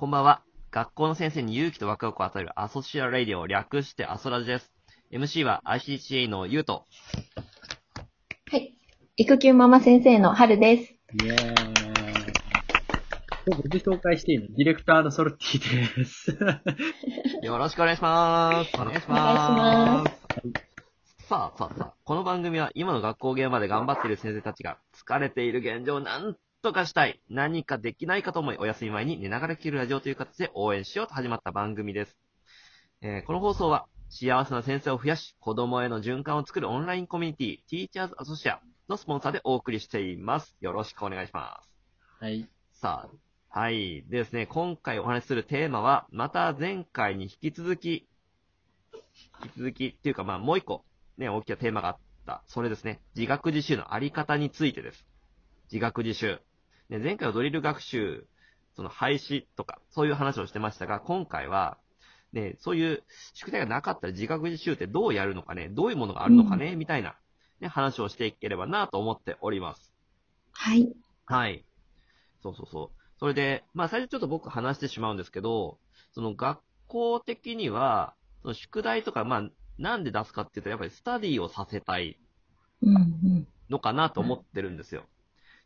こんばんは。学校の先生に勇気とワクワクを与えるアソシアラディオ、略してアソラジです。MC は ICCA のゆうと。はい。育休ママ先生の春です。イェーイ。今日自紹介していいの？ディレクターのソルティです。よろしくお願いします。お願いしま。いしさあさあさあ、この番組は今の学校現場で頑張っている先生たちが疲れている現状を何とかしたい、何かできないかと思いお休み前に寝ながら聞けるラジオという形で応援しようと始まった番組です。えーこの放送は幸せな先生を増やし、子供への循環を作るオンラインコミュニティ、Teachers Associate のスポンサーでお送りしています。よろしくお願いします。はい。さあ、はい。でですね、今回お話しするテーマは、また前回に引き続き、引き続きっていうかまあもう一個、ね、大きなテーマがあった。それですね、自学自習のあり方についてです。自学自習。ね、前回はドリル学習、その廃止とか、そういう話をしてましたが、今回は、ね、そういう宿題がなかったら自学自習ってどうやるのかね、どういうものがあるのかね、みたいな、ね、話をしていければなと思っております。はい。はい。そうそうそう。それで、まあ最初ちょっと僕話してしまうんですけど、その学校的には、その宿題とか、まあなんで出すかっていうと、やっぱりスタディをさせたいうんうん。のかなと思ってるんですよ。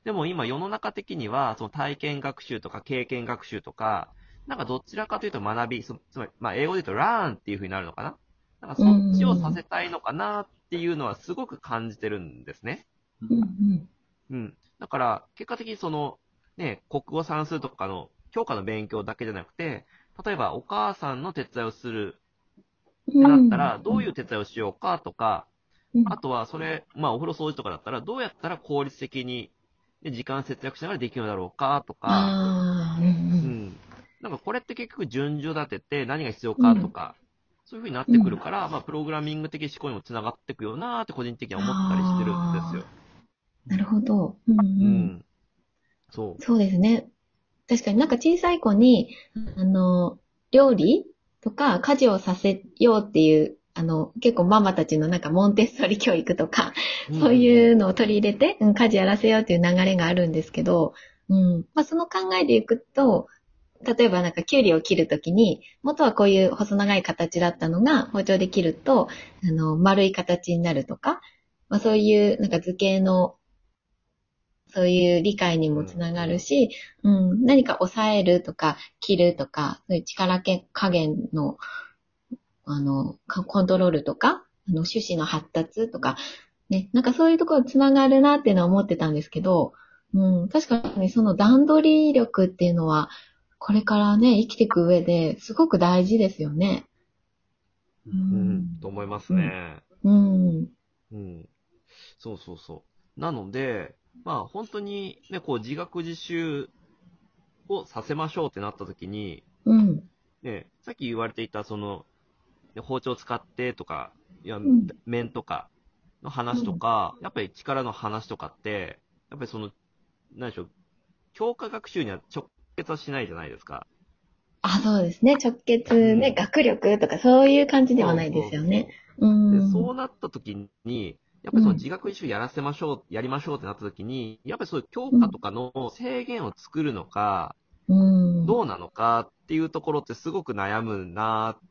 でも今世の中的には、その体験学習とか経験学習とか、なんかどちらかというと学び、そつまり、まあ英語で言うと learn っていう風になるのかな？なんかそっちをさせたいのかなっていうのはすごく感じてるんですね。うんうん。うん。だから、結果的にその、ね、国語算数とかの教科の勉強だけじゃなくて、例えばお母さんの手伝いをするってなったら、どういう手伝いをしようかとか、うんあとはそれ、まあお風呂掃除とかだったら、どうやったら効率的に、ね時間節約しながらできるのだろうかとか、うん。なんかこれって結局順序立てて何が必要かとか、そういう風になってくるから、まあプログラミング的思考にもつながっていくよなーって個人的には思ったりしてるんですよ。なるほど。うんう。うんん。そう。そうですね。確かになんか小さい子に、あの、料理とか家事をさせようっていう、あの、結構ママたちのなんかモンテッソリ教育とか、そういうのを取り入れて、うん、家事やらせようっていう流れがあるんですけど、うん。まあ、その考えでいくと、例えばなんかキュウリを切るときに、元はこういう細長い形だったのが包丁で切ると、あの、丸い形になるとか、まあ、そういうなんか図形の、そういう理解にもつながるし、うん、何か抑えるとか、切るとか、そういう力け加減の、あの、かコントロールとか、あの、種子の発達とか、ね、なんかそういうところつながるなっていうのは思ってたんですけど、うん、確かにその段取り力っていうのは、これからね、生きていく上ですごく大事ですよね。ううん、と思いますね。うん。うん。そうそうそう。なので、まあ本当にね、こう自学自習をさせましょうってなった時に、うん。ね、さっき言われていたその、ね包丁使ってとか、いやん、面とかの話とか、やっぱり力の話とかって、やっぱりその、何でしょう、教科学習には直結はしないじゃないですか。あ、そうですね。直結ね、うん学力とかそういう感じではないですよね。そうなった時に、やっぱりその自学自習やらせましょう、やりましょうってなった時に、やっぱりそういう教科とかの制限を作るのか、うん。どうなのかっていうところってすごく悩むなっ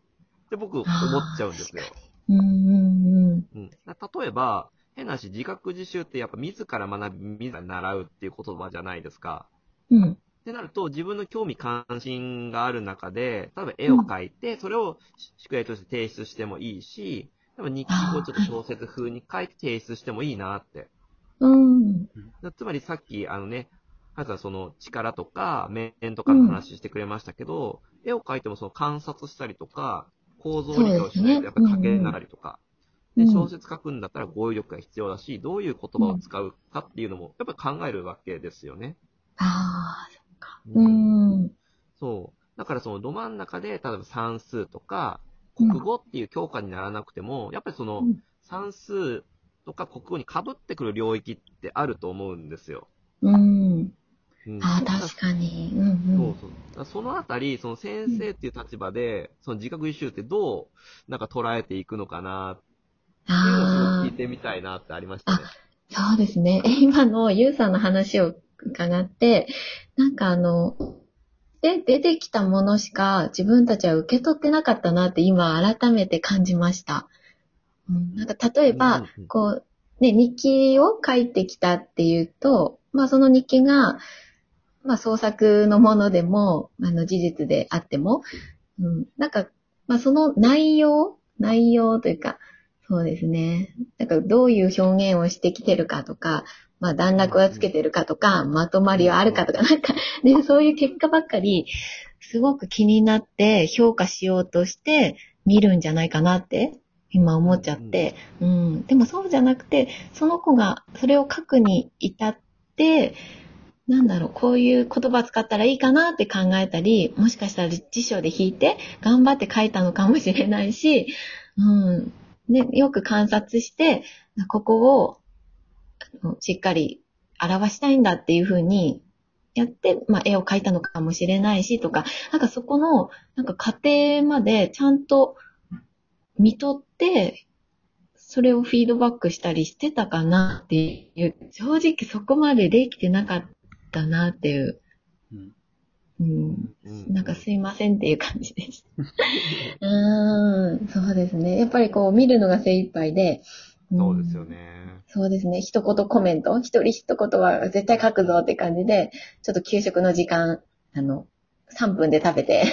て僕思っちゃうんですよ。うんうんうん。うん、だ例えば、変な話、自学自習ってやっぱ自ら学び、自ら習うっていう言葉じゃないですか。うん。ってなると、自分の興味関心がある中で、例えば絵を描いて、それを宿題として提出してもいいし、例えば日記をちょっと小説風に書いて提出してもいいなって。うん。だつまりさっき、あのね、はさんその力とか面とかの話してくれましたけど、絵を描いてもその観察したりとか、構造理解をしないとやっぱり書けなかったりとか、うんで、小説書くんだったら語彙力が必要だし、どういう言葉を使うかっていうのも、やっぱり考えるわけですよね。ああ、そっか。うん。そう。だからそのど真ん中で、例えば算数とか、国語っていう教科にならなくても、やっぱりそのうん算数とか国語に被ってくる領域ってあると思うんですよ。うん。うんああ、確かに。うんうん。そうそう。そのあたり、その先生っていう立場で、その自覚自習ってどう、なんか捉えていくのかなっていうのを聞いてみたいなってありましたね。あ、そうですね。え 今のゆうさんの話を伺って、なんかあの、で出てきたものしか自分たちは受け取ってなかったなって今改めて感じました。うん、なんか例えば、こう、ね、日記を書いてきたっていうと、まあその日記が、まあ創作のものでも、あの事実であっても、うん、なんか、まあその内容、内容というか、そうですね。なんかどういう表現をしてきてるかとか、まあ段落はつけてるかとか、まとまりはあるかとか、なんか、ね、そういう結果ばっかり、すごく気になって評価しようとして見るんじゃないかなって、今思っちゃって、うん。でもそうじゃなくて、その子がそれを書くに至って、なんだろう、こういう言葉使ったらいいかなって考えたり、もしかしたら辞書で引いて頑張って書いたのかもしれないし、うん。ね、よく観察して、ここをしっかり表したいんだっていうふうにやって、まあ、絵を描いたのかもしれないしとか、なんかそこの、なんか過程までちゃんと見とって、それをフィードバックしたりしてたかなっていう、正直そこまでできてなかったなっていう、うんなんかすいませんっていう感じでした。うーん、そうですね。やっぱりこう見るのが精一杯で。んそうですよ。ね。そうですね。一言コメント、一人一言は絶対書くぞって感じで、ちょっと給食の時間、あの、3分で食べて、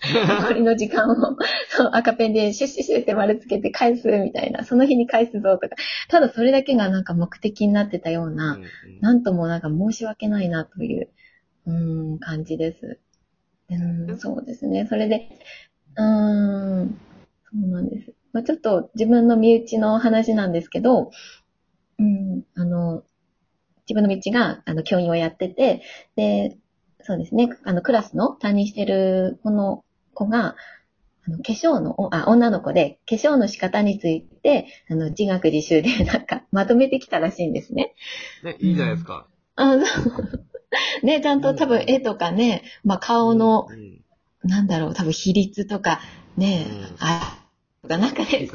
残りの時間を赤ペンでシュッシュッシュッって丸つけて返すみたいな、その日に返すぞとか、ただそれだけがなんか目的になってたような、うんうんなんともなんか申し訳ないなという、うーん、感じです。うん、そうですね。それで、うーん、そうなんです。まあ、ちょっと自分の身内の話なんですけど、うん、あの、自分の身内が、あの、教員をやってて、で、そうですね、あの、クラスの担任してるこの子が、あの、化粧の、おあ、女の子で、化粧の仕方について、あの、自学自習で なんか、まとめてきたらしいんですね。ね、いいじゃないですか。あそうね、ちゃんと多分絵とかね、まあ顔のう、ん。なんだろう、多分比率とか、ね、うん。あ、とかなんかね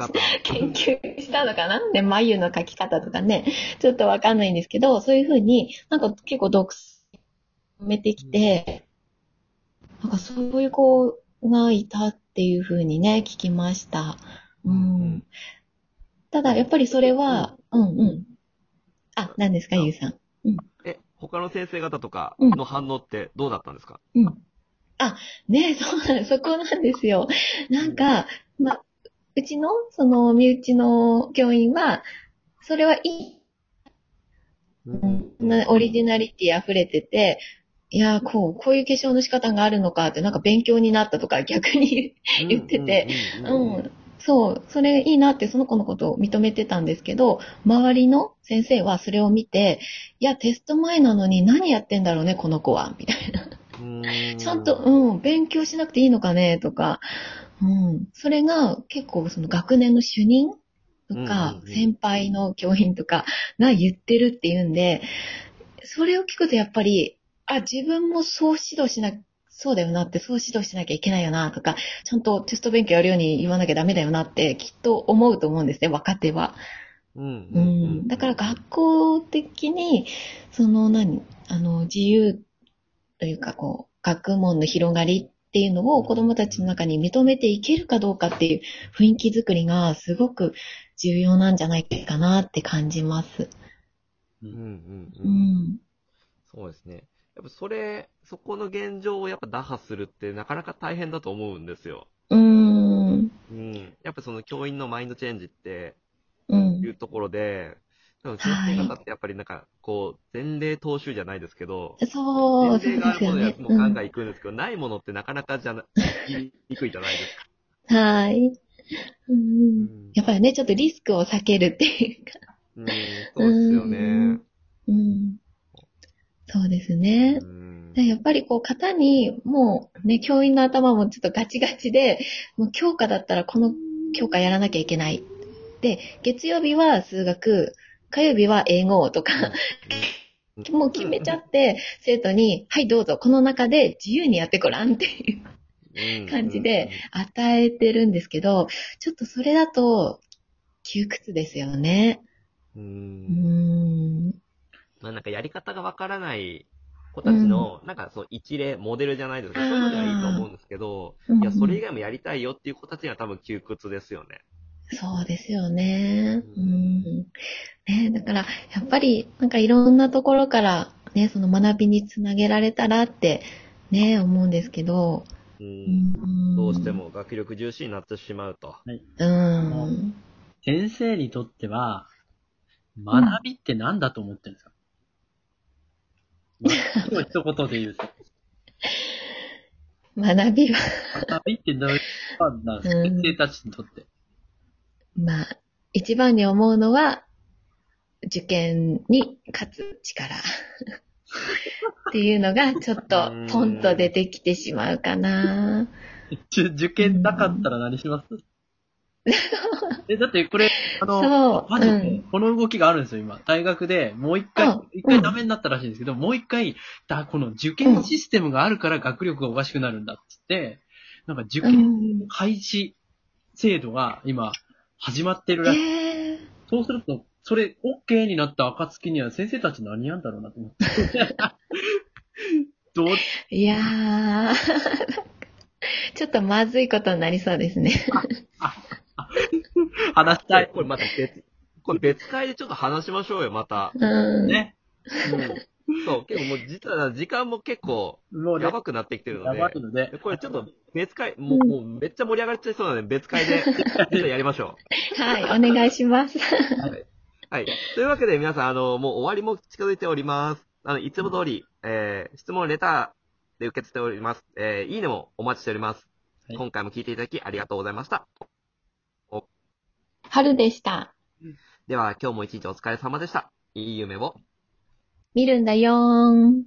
研究したのかな？ね、眉の描き方とかね、ちょっとわかんないんですけど、そういうふうになんか結構独埋めてきて、なんかそういう子がいたっていうふうにね、聞きました。ううんん。ただ、やっぱりそれは、うんうん。あ、何ですか、ゆうさん。え、他の先生方とかうんの反応ってどうだったんですか？うん。あ、ねそうなん、そこなんですよ。なんか、ま、うちの、その、身内の教員は、それはいい、なオリジナリティ溢れてて、いや、こう、こういう化粧の仕方があるのかって、なんか勉強になったとか 逆に言ってて。うんう、ん、そう、それいいなってその子のことを認めてたんですけど、周りの先生はそれを見て、いや、テスト前なのに何やってんだろうね、この子は、みたいな。うん。ちゃんと、うん、勉強しなくていいのかね、とか、うん、それが結構その学年の主任とか先輩の教員とかが言ってるっていうんで、それを聞くとやっぱり、あ、自分もそう指導しな、そうだよなって、そう指導しなきゃいけないよなとか、ちゃんとテスト勉強やるように言わなきゃダメだよなってきっと思うと思うんですね、若手は。うんだから学校的に、その何、あの、自由というか、こう、学問の広がりっていうのを子供たちの中に認めていけるかどうかっていう雰囲気づくりがすごく重要なんじゃないかなって感じます。うんうんううんん。そうですね。やっぱそれ、そこの現状をやっぱ打破するってなかなか大変だと思うんですよ。うーん。うん。やっぱその教員のマインドチェンジってう。いうんところで、多分先生方ってやっぱりなんか、こう、前例踏襲じゃないですけど、そう、前そう例があるものですよね。やもうガンガンいくんですけど、ないものってなかなかじゃな、言いにくいじゃないですか。うん、はい。う。うんんやっぱりね、ちょっとリスクを避けるっていうか。うん、そうですよね。うん。そうですね。うんでやっぱりこう型にもうね、教員の頭もちょっとガチガチで、もう教科だったらこの教科やらなきゃいけない。で、月曜日は数学、火曜日は英語とか、もう決めちゃって、生徒に、はいどうぞ、この中で自由にやってごらんっていううん感じで与えてるんですけど、ちょっとそれだと窮屈ですよね。う。うんん。まあなんかやり方がわからない子たちの、なんかそう、一例、モデルじゃないですか。そういうのではいいと思うんですけど、うんいや、それ以外もやりたいよっていう子たちには多分窮屈ですよね。そうですよね。うん。ねだから、やっぱり、なんかいろんなところから、ね、その学びにつなげられたらって、ね、思うんですけど。う。うんんどうして。も学力重視になってしまうと。うん。先生にとっては、学びって何だと思ってるんですか、学びを一言で言うと。学びは、学びってどういうことなんですか、うん先生たちにとって。まあ、一番に思うのは、受験に勝つ力。っていうのが、ちょっと、ポンと出てきてしまうかな。受 受験なかったら何します？え、だってこれ、あの、マジで、うんこの動きがあるんですよ、今。大学で、もう一回うん、一回ダメになったらしいんですけど、もう一回、だ、この受験システムがあるから学力がおかしくなるんだっつって、なんか受う験ん。開始制度が今、始まってるらしい。えーそうすると、それ、OK になった暁には先生たち何やんだろうなと思って。どう、いやー、ちょっとまずいことになりそうですね。話したい。これまた別、これ別会でちょっと話しましょうよ、また。うん。ね。そう、結構もう実は時間も結構もうねやばくなってきてるのやで。ばいので。これちょっと別会、もう、もうめっちゃ盛り上がっちゃいそうなので、別会で、ちょっとやりましょはい、お願いします。う。はい。はい。というわけで皆さん、あの、もう終わりも近づいております。あの、いつも通り、えー、質問、レターで受け付けております。えー、いいねもお待ちしております。はい今回も聞いていただきありがとうございました。春でした。では、今日も一日お疲れ様でした。いい夢を。見るんだよーん。